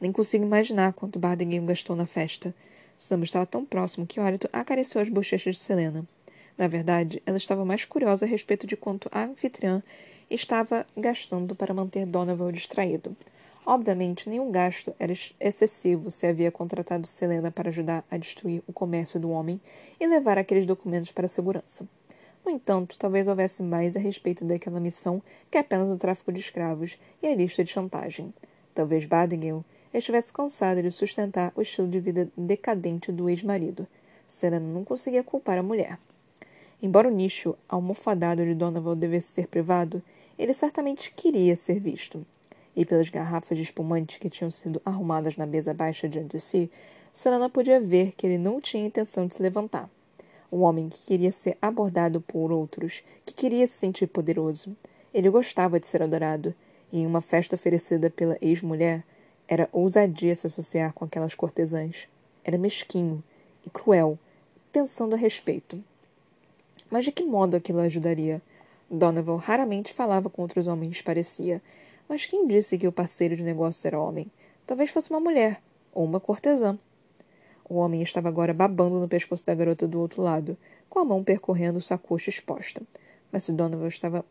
Nem consigo imaginar quanto Bardingham gastou na festa. Sam estava tão próximo que Orito acariciou as bochechas de Selena. Na verdade, ela estava mais curiosa a respeito de quanto a anfitriã estava gastando para manter Donovan distraído. Obviamente, nenhum gasto era excessivo se havia contratado Selena para ajudar a destruir o comércio do homem e levar aqueles documentos para a segurança. No entanto, talvez houvesse mais a respeito daquela missão que apenas o tráfico de escravos e a lista de chantagem. Talvez Badingham estivesse cansada de sustentar o estilo de vida decadente do ex-marido. Serena não conseguia culpar a mulher. Embora o nicho almofadado de Donovan devesse ser privado, ele certamente queria ser visto. E pelas garrafas de espumante que tinham sido arrumadas na mesa baixa diante de si, Serena podia ver que ele não tinha intenção de se levantar um homem que queria ser abordado por outros, que queria se sentir poderoso. Ele gostava de ser adorado, e em uma festa oferecida pela ex-mulher, era ousadia se associar com aquelas cortesãs. Era mesquinho e cruel, pensando a respeito. Mas de que modo aquilo ajudaria? Donovan raramente falava com outros homens, parecia. Mas quem disse que o parceiro de negócio era homem? Talvez fosse uma mulher, ou uma cortesã. O homem estava agora babando no pescoço da garota do outro lado, com a mão percorrendo sua coxa exposta. Mas se Donovan estava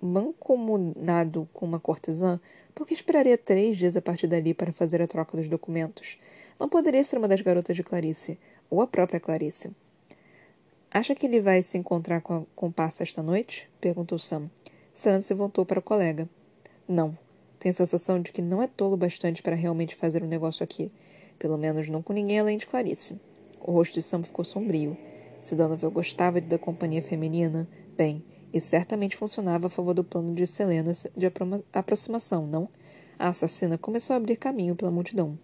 mancomunado com uma cortesã, por que esperaria três dias a partir dali para fazer a troca dos documentos? Não poderia ser uma das garotas de Clarice, ou a própria Clarice. Acha que ele vai se encontrar com a comparsa esta noite? perguntou Sam. Sam se voltou para o colega. Não. Tenho a sensação de que não é tolo bastante para realmente fazer um negócio aqui. Pelo menos não com ninguém além de Clarice. O rosto de Sam ficou sombrio. Se Donovan gostava da companhia feminina, bem, isso certamente funcionava a favor do plano de Selena de aproximação, não? A assassina começou a abrir caminho pela multidão.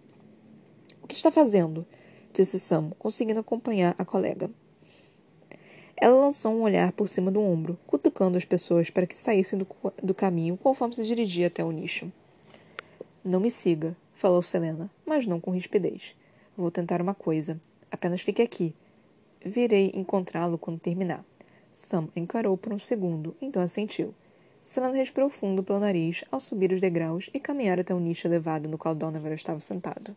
O que está fazendo? disse Sam, conseguindo acompanhar a colega. Ela lançou um olhar por cima do ombro, cutucando as pessoas para que saíssem do, do caminho conforme se dirigia até o nicho. Não me siga, falou Selena, mas não com rispidez. Vou tentar uma coisa. Apenas fique aqui. Virei encontrá-lo quando terminar. Sam encarou por um segundo, então assentiu. Selena respirou fundo pelo nariz ao subir os degraus e caminhar até o nicho elevado no qual Donovan estava sentado.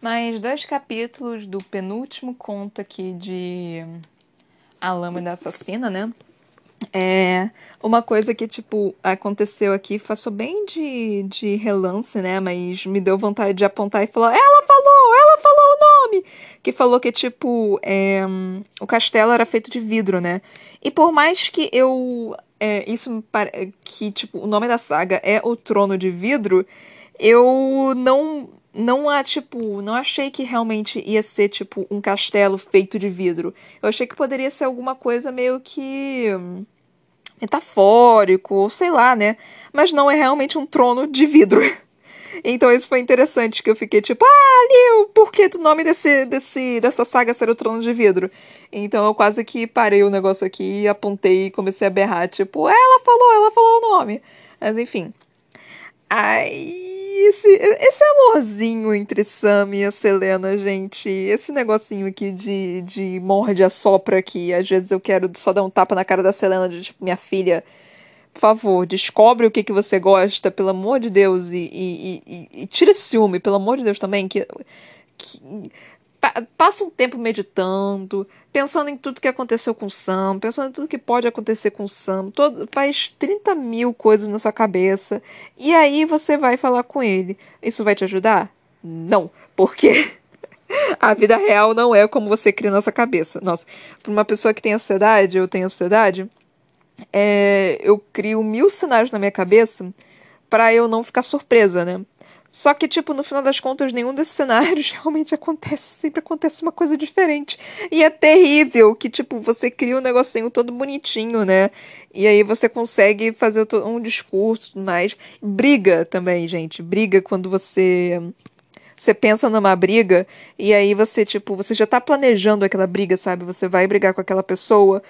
Mais dois capítulos do penúltimo conto aqui de A Lâmina Assassina, né? É uma coisa que, tipo, aconteceu aqui, passou bem de, de relance, né? Mas me deu vontade de apontar e falar: ela falou, ela falou o nome! Que falou que, tipo, é, o castelo era feito de vidro, né? E por mais que eu. É, isso que, tipo, o nome da saga é O Trono de Vidro, eu não não há, tipo, não achei que realmente ia ser, tipo, um castelo feito de vidro. Eu achei que poderia ser alguma coisa meio que metafórico, ou sei lá, né? Mas não é realmente um trono de vidro. Então isso foi interessante, que eu fiquei tipo, ah, Liu, por que o nome desse, desse, dessa saga ser o Trono de Vidro? Então eu quase que parei o negócio aqui, apontei e comecei a berrar, tipo, ela falou, ela falou o nome. Mas enfim. Aí esse, esse amorzinho entre Sam e a Selena, gente. Esse negocinho aqui de, de morde a sopra aqui. Às vezes eu quero só dar um tapa na cara da Selena, de tipo, minha filha, por favor, descobre o que, que você gosta, pelo amor de Deus, e, e, e, e tira esse ciúme, pelo amor de Deus também, que, que passa um tempo meditando, pensando em tudo que aconteceu com o Sam, pensando em tudo que pode acontecer com o Sam, todo, faz 30 mil coisas na sua cabeça, e aí você vai falar com ele. Isso vai te ajudar? Não, porque a vida real não é como você cria na sua cabeça. Nossa, para uma pessoa que tem ansiedade, eu tenho ansiedade, é, eu crio mil cenários na minha cabeça para eu não ficar surpresa, né? Só que, tipo, no final das contas, nenhum desses cenários realmente acontece. Sempre acontece uma coisa diferente. E é terrível que, tipo, você cria um negocinho todo bonitinho, né? E aí você consegue fazer um discurso e tudo mais. Briga também, gente. Briga quando você. Você pensa numa briga e aí você, tipo, você já tá planejando aquela briga, sabe? Você vai brigar com aquela pessoa,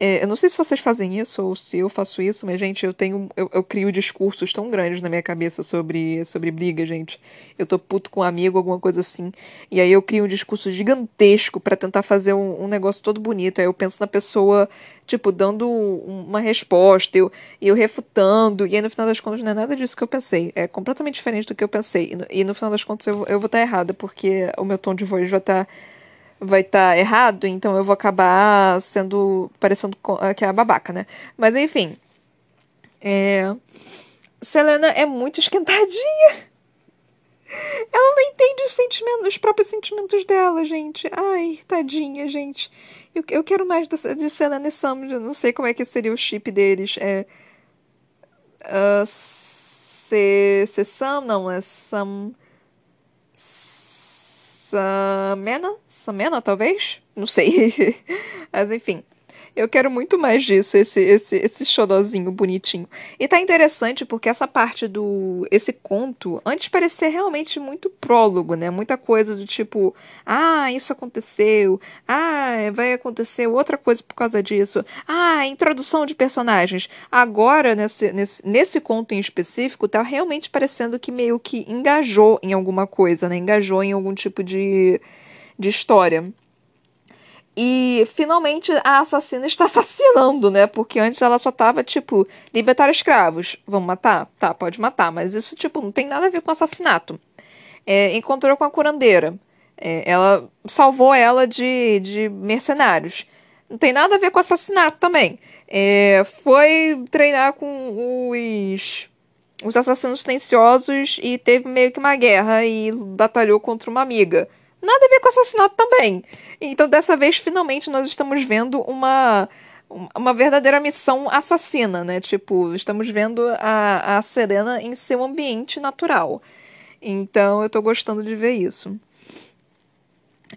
é, eu não sei se vocês fazem isso ou se eu faço isso, mas, gente, eu tenho. Eu, eu, crio discursos tão grandes na minha cabeça sobre, sobre briga, gente. Eu tô puto com um amigo, alguma coisa assim. E aí eu crio um discurso gigantesco para tentar fazer um, um, negócio todo bonito. Aí eu penso na pessoa, tipo, dando uma resposta, eu, eu refutando. E aí no final das contas não é nada disso que eu pensei. É completamente diferente do que eu pensei. E no, e no final das contas eu, eu vou estar errada, porque o meu tom de voz estar. Tá vai estar tá errado, então eu vou acabar sendo parecendo que é a babaca, né? Mas enfim. É... Selena é muito esquentadinha. Ela não entende os sentimentos, os próprios sentimentos dela, gente. Ai, tadinha, gente. Eu, eu quero mais de Selena e Sam. Eu não sei como é que seria o chip deles. É. Uh, ser, ser Sam, não, é Sam. Samena? Samena, talvez? Não sei. Mas enfim. Eu quero muito mais disso, esse, esse, esse xodozinho bonitinho. E tá interessante porque essa parte do. Esse conto, antes parecia realmente muito prólogo, né? Muita coisa do tipo, ah, isso aconteceu, ah, vai acontecer outra coisa por causa disso, ah, introdução de personagens. Agora, nesse, nesse, nesse conto em específico, tá realmente parecendo que meio que engajou em alguma coisa, né? Engajou em algum tipo de, de história. E finalmente a assassina está assassinando, né? Porque antes ela só tava, tipo, libertar escravos. Vamos matar? Tá, pode matar. Mas isso, tipo, não tem nada a ver com assassinato. É, encontrou com a curandeira. É, ela salvou ela de, de mercenários. Não tem nada a ver com assassinato também. É, foi treinar com os, os assassinos silenciosos e teve meio que uma guerra e batalhou contra uma amiga nada a ver com assassinato também. Então, dessa vez, finalmente, nós estamos vendo uma uma verdadeira missão assassina, né? Tipo, estamos vendo a, a Serena em seu ambiente natural. Então, eu tô gostando de ver isso.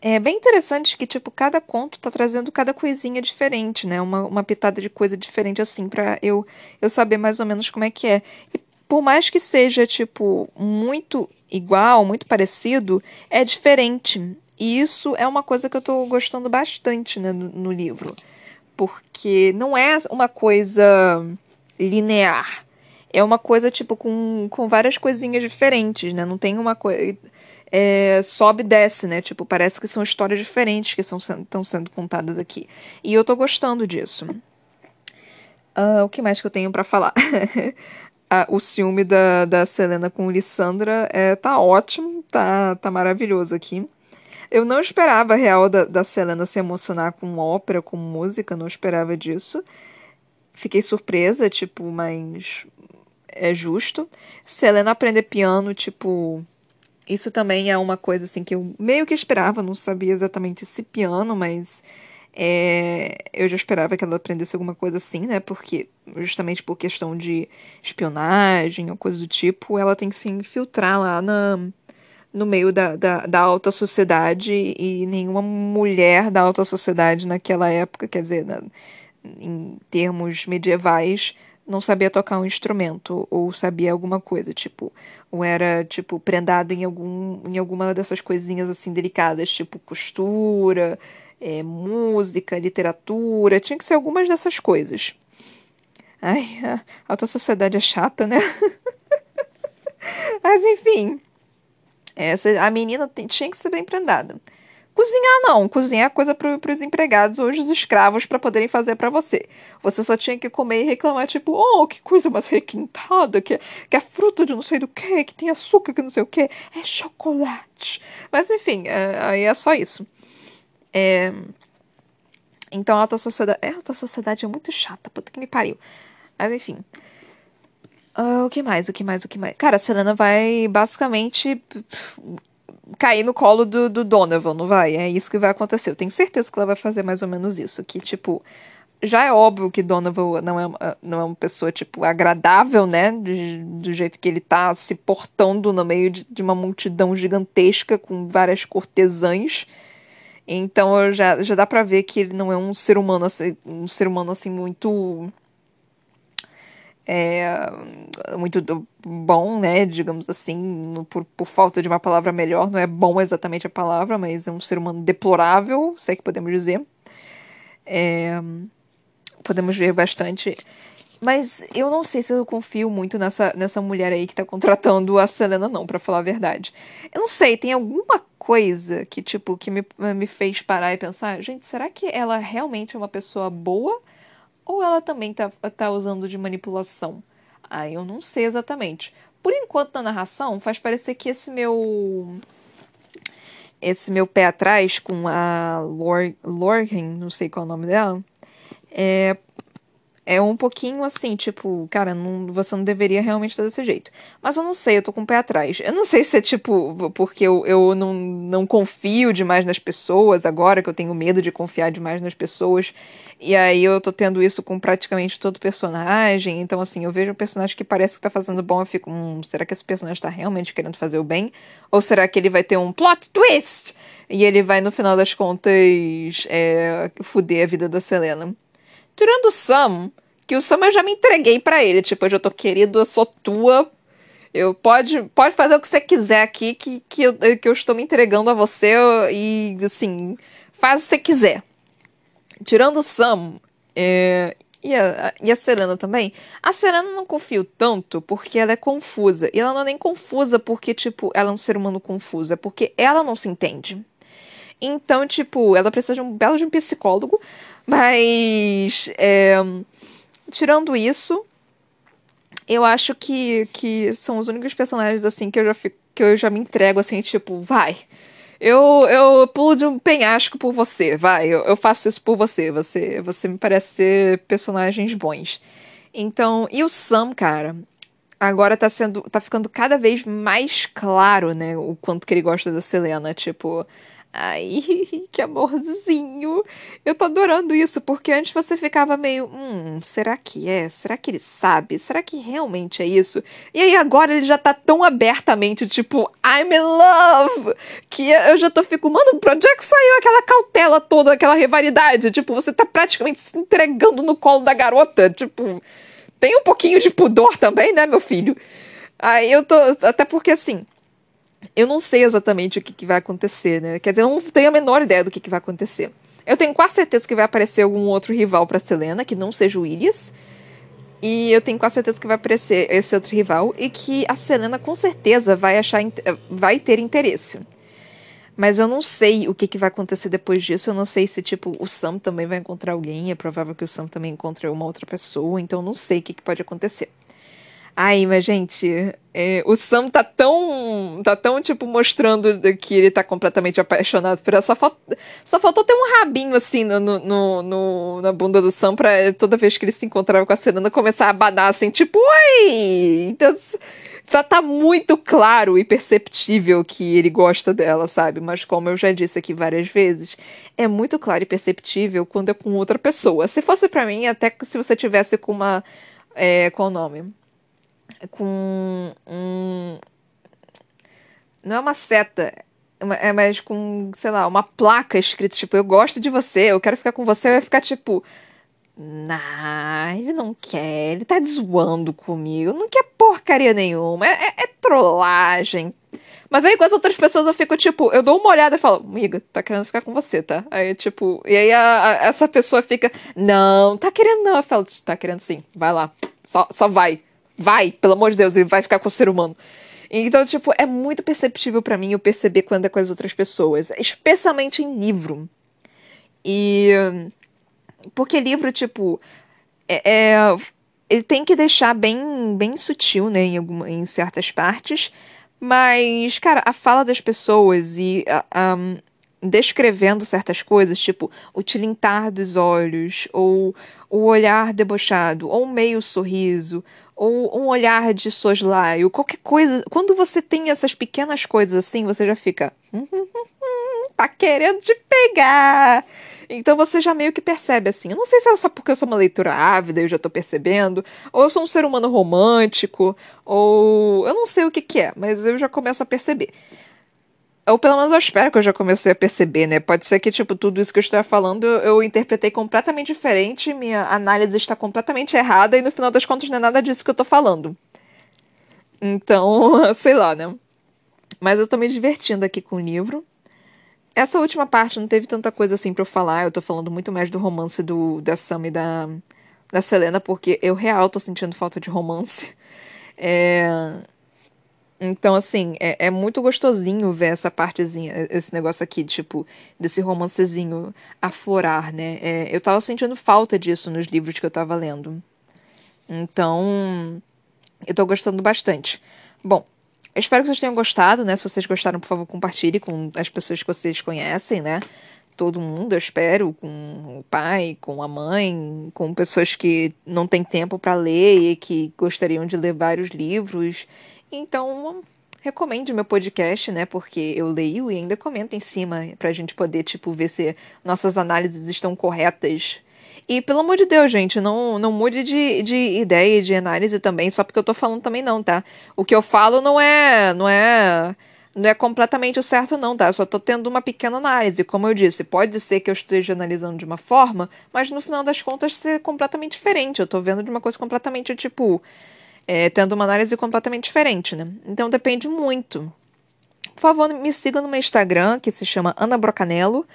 É bem interessante que, tipo, cada conto tá trazendo cada coisinha diferente, né? Uma, uma pitada de coisa diferente, assim, pra eu, eu saber mais ou menos como é que é. E por mais que seja, tipo, muito igual, muito parecido, é diferente. E isso é uma coisa que eu estou gostando bastante né, no, no livro. Porque não é uma coisa linear. É uma coisa, tipo, com, com várias coisinhas diferentes, né? Não tem uma coisa. É, sobe e desce, né? Tipo, parece que são histórias diferentes que estão sendo, contadas aqui. E eu tô gostando disso. Uh, o que mais que eu tenho para falar? a, o ciúme da, da Selena com Lissandra é, tá ótimo, tá, tá maravilhoso aqui. Eu não esperava real da, da Selena se emocionar com ópera, com música, não esperava disso. Fiquei surpresa, tipo, mas é justo. Selena aprender piano, tipo, isso também é uma coisa assim que eu meio que esperava, não sabia exatamente se piano, mas é, eu já esperava que ela aprendesse alguma coisa assim, né? Porque, justamente por questão de espionagem ou coisa do tipo, ela tem que se infiltrar lá na, no meio da, da, da, alta sociedade e nenhuma mulher da alta sociedade naquela época, quer dizer, na, em termos medievais, não sabia tocar um instrumento ou sabia alguma coisa, tipo, ou era tipo prendada em algum em alguma dessas coisinhas assim delicadas, tipo costura, é, música, literatura, tinha que ser algumas dessas coisas. Ai, a alta sociedade é chata, né? Mas enfim, essa, a menina tem, tinha que ser bem prendada. Cozinhar não, cozinhar é coisa para os empregados, hoje os escravos, para poderem fazer para você. Você só tinha que comer e reclamar, tipo, oh, que coisa mais requintada, que, é, que é fruta de não sei do que, que tem açúcar, que não sei o que, é chocolate. Mas enfim, é, aí é só isso. É... Então a alta sociedade. É, a alta sociedade é muito chata, puta que me pariu. Mas enfim. Uh, o que mais? O que mais? O que mais? Cara, a Selena vai basicamente cair no colo do, do Donovan, não vai? É isso que vai acontecer. Eu tenho certeza que ela vai fazer mais ou menos isso. Que, tipo, já é óbvio que Donovan não é, não é uma pessoa, tipo, agradável, né? Do, do jeito que ele tá se portando no meio de, de uma multidão gigantesca com várias cortesãs. Então já, já dá pra ver que ele não é um ser humano assim, um ser humano assim muito é, muito bom, né? Digamos assim, por, por falta de uma palavra melhor, não é bom exatamente a palavra, mas é um ser humano deplorável, sei que podemos dizer. É, podemos ver bastante. Mas eu não sei se eu confio muito nessa, nessa mulher aí que tá contratando a Selena, não, para falar a verdade. Eu não sei, tem alguma coisa que, tipo, que me, me fez parar e pensar, gente, será que ela realmente é uma pessoa boa? Ou ela também tá, tá usando de manipulação? Ah, eu não sei exatamente. Por enquanto, na narração, faz parecer que esse meu. Esse meu pé atrás com a Lor Lorgen, não sei qual é o nome dela, é é um pouquinho assim, tipo, cara, não, você não deveria realmente estar desse jeito. Mas eu não sei, eu tô com o pé atrás. Eu não sei se é tipo, porque eu, eu não, não confio demais nas pessoas agora, que eu tenho medo de confiar demais nas pessoas. E aí eu tô tendo isso com praticamente todo personagem. Então, assim, eu vejo um personagem que parece que tá fazendo bom, eu fico, hum, será que esse personagem tá realmente querendo fazer o bem? Ou será que ele vai ter um plot twist? E ele vai, no final das contas, é, fuder a vida da Selena. Tirando o Sam, que o Sam eu já me entreguei para ele. Tipo, eu já tô querido, eu sou tua. Eu pode, pode fazer o que você quiser aqui, que, que, eu, que eu estou me entregando a você e, assim, faz o que você quiser. Tirando o Sam é, e, a, e a Serena também, a Serena não confio tanto porque ela é confusa. E ela não é nem confusa porque, tipo, ela é um ser humano confuso. É porque ela não se entende. Então, tipo, ela precisa de um belo de um psicólogo, mas é, tirando isso, eu acho que, que são os únicos personagens assim que eu já fico, que eu já me entrego assim, tipo, vai. Eu, eu pulo de um penhasco por você, vai, eu, eu faço isso por você. Você você me parece ser personagens bons. Então, e o Sam, cara, agora tá sendo tá ficando cada vez mais claro, né, o quanto que ele gosta da Selena, tipo, Ai, que amorzinho. Eu tô adorando isso, porque antes você ficava meio, hum, será que é? Será que ele sabe? Será que realmente é isso? E aí agora ele já tá tão abertamente, tipo, I'm in love, que eu já tô fico, mano, pra onde é que saiu aquela cautela toda, aquela rivalidade? Tipo, você tá praticamente se entregando no colo da garota, tipo, tem um pouquinho de pudor também, né, meu filho? Aí eu tô, até porque assim, eu não sei exatamente o que, que, vai acontecer, né? Quer dizer, eu não tenho a menor ideia do que, que vai acontecer. Eu tenho quase certeza que vai aparecer algum outro rival para Selena, que não seja o Ilias. E eu tenho quase certeza que vai aparecer esse outro rival e que a Selena com certeza vai achar vai ter interesse. Mas eu não sei o que, que vai acontecer depois disso. Eu não sei se, tipo, o Sam também vai encontrar alguém. É provável que o Sam também encontre uma outra pessoa. Então eu não sei o que, que pode acontecer. Ai, mas gente, é, o Sam tá tão. tá tão, tipo, mostrando que ele tá completamente apaixonado por ela. Só, falt, só faltou ter um rabinho assim no, no, no, na bunda do Sam pra toda vez que ele se encontrava com a Serena começar a abanar assim, tipo, oi! Então, tá, tá muito claro e perceptível que ele gosta dela, sabe? Mas como eu já disse aqui várias vezes, é muito claro e perceptível quando é com outra pessoa. Se fosse para mim, até se você tivesse com uma. É, qual o nome? Com um. Não é uma seta. É mais com, sei lá, uma placa escrita, tipo, eu gosto de você, eu quero ficar com você, vai ficar tipo. Nah, ele não quer, ele tá zoando comigo, não quer porcaria nenhuma, é, é, é, trollagem. Mas aí com as outras pessoas eu fico tipo, eu dou uma olhada e falo, amiga, tá querendo ficar com você, tá? Aí tipo, e aí a, a, essa pessoa fica, não, tá querendo não. Eu falo, tá querendo sim, vai lá, só, só vai, vai, pelo amor de Deus, ele vai ficar com o ser humano. Então, tipo, é muito perceptível para mim eu perceber quando é com as outras pessoas, especialmente em livro. E. Porque livro, tipo. É, é, ele tem que deixar bem, bem sutil, né, em, alguma, em certas partes. Mas, cara, a fala das pessoas e um, descrevendo certas coisas, tipo o tilintar dos olhos, ou o olhar debochado, ou meio sorriso, ou um olhar de soslaio, qualquer coisa. Quando você tem essas pequenas coisas assim, você já fica. tá querendo te pegar. Então você já meio que percebe assim. Eu não sei se é só porque eu sou uma leitura ávida eu já tô percebendo, ou eu sou um ser humano romântico, ou eu não sei o que, que é, mas eu já começo a perceber. Ou pelo menos eu espero que eu já comecei a perceber, né? Pode ser que, tipo, tudo isso que eu estou falando eu, interpretei completamente diferente, minha análise está completamente errada e no final das contas não é nada disso que eu tô falando. Então, sei lá, né? Mas eu tô me divertindo aqui com o livro. Essa última parte não teve tanta coisa assim para eu falar. Eu tô falando muito mais do romance do, da Sam e da, da Selena, porque eu real tô sentindo falta de romance. É, então, assim, é, é, muito gostosinho ver essa partezinha, esse negócio aqui, tipo, desse romancezinho aflorar, né? É, eu tava sentindo falta disso nos livros que eu tava lendo. Então, eu tô gostando bastante. Bom, eu espero que vocês tenham gostado, né? Se vocês gostaram, por favor, compartilhe com as pessoas que vocês conhecem, né? Todo mundo, eu espero, com o pai, com a mãe, com pessoas que não têm tempo para ler e que gostariam de ler vários livros então, recomende meu podcast, né? Porque eu leio e ainda comento em cima pra gente poder, tipo, ver se nossas análises estão corretas. E, pelo amor de Deus, gente, não, não mude de, de ideia e de análise também, só porque eu tô falando também não, tá? O que eu falo não é. não é. Não é completamente o certo, não, tá? Eu só tô tendo uma pequena análise. Como eu disse, pode ser que eu esteja analisando de uma forma, mas no final das contas ser completamente diferente. Eu tô vendo de uma coisa completamente, tipo é, tendo uma análise completamente diferente, né? Então depende muito. Por favor, me siga no meu Instagram, que se chama Ana Brocanello,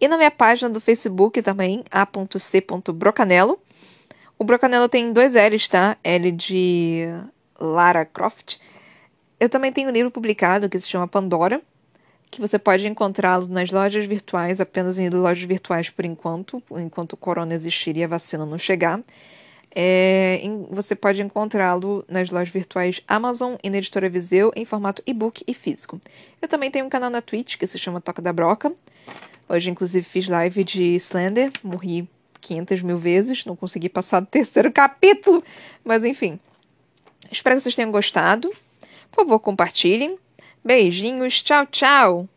e na minha página do Facebook também, a.c.brocanello. O Brocanello tem dois L's, tá? L de Lara Croft. Eu também tenho um livro publicado que se chama Pandora, que você pode encontrá-lo nas lojas virtuais, apenas em lojas virtuais por enquanto, enquanto o corona existir e a vacina não chegar. É, em, você pode encontrá-lo nas lojas virtuais Amazon e na editora Viseu em formato e-book e físico. Eu também tenho um canal na Twitch que se chama Toca da Broca. Hoje, inclusive, fiz live de Slender, morri 500 mil vezes, não consegui passar do terceiro capítulo, mas enfim. Espero que vocês tenham gostado. Por favor, compartilhem. Beijinhos, tchau, tchau!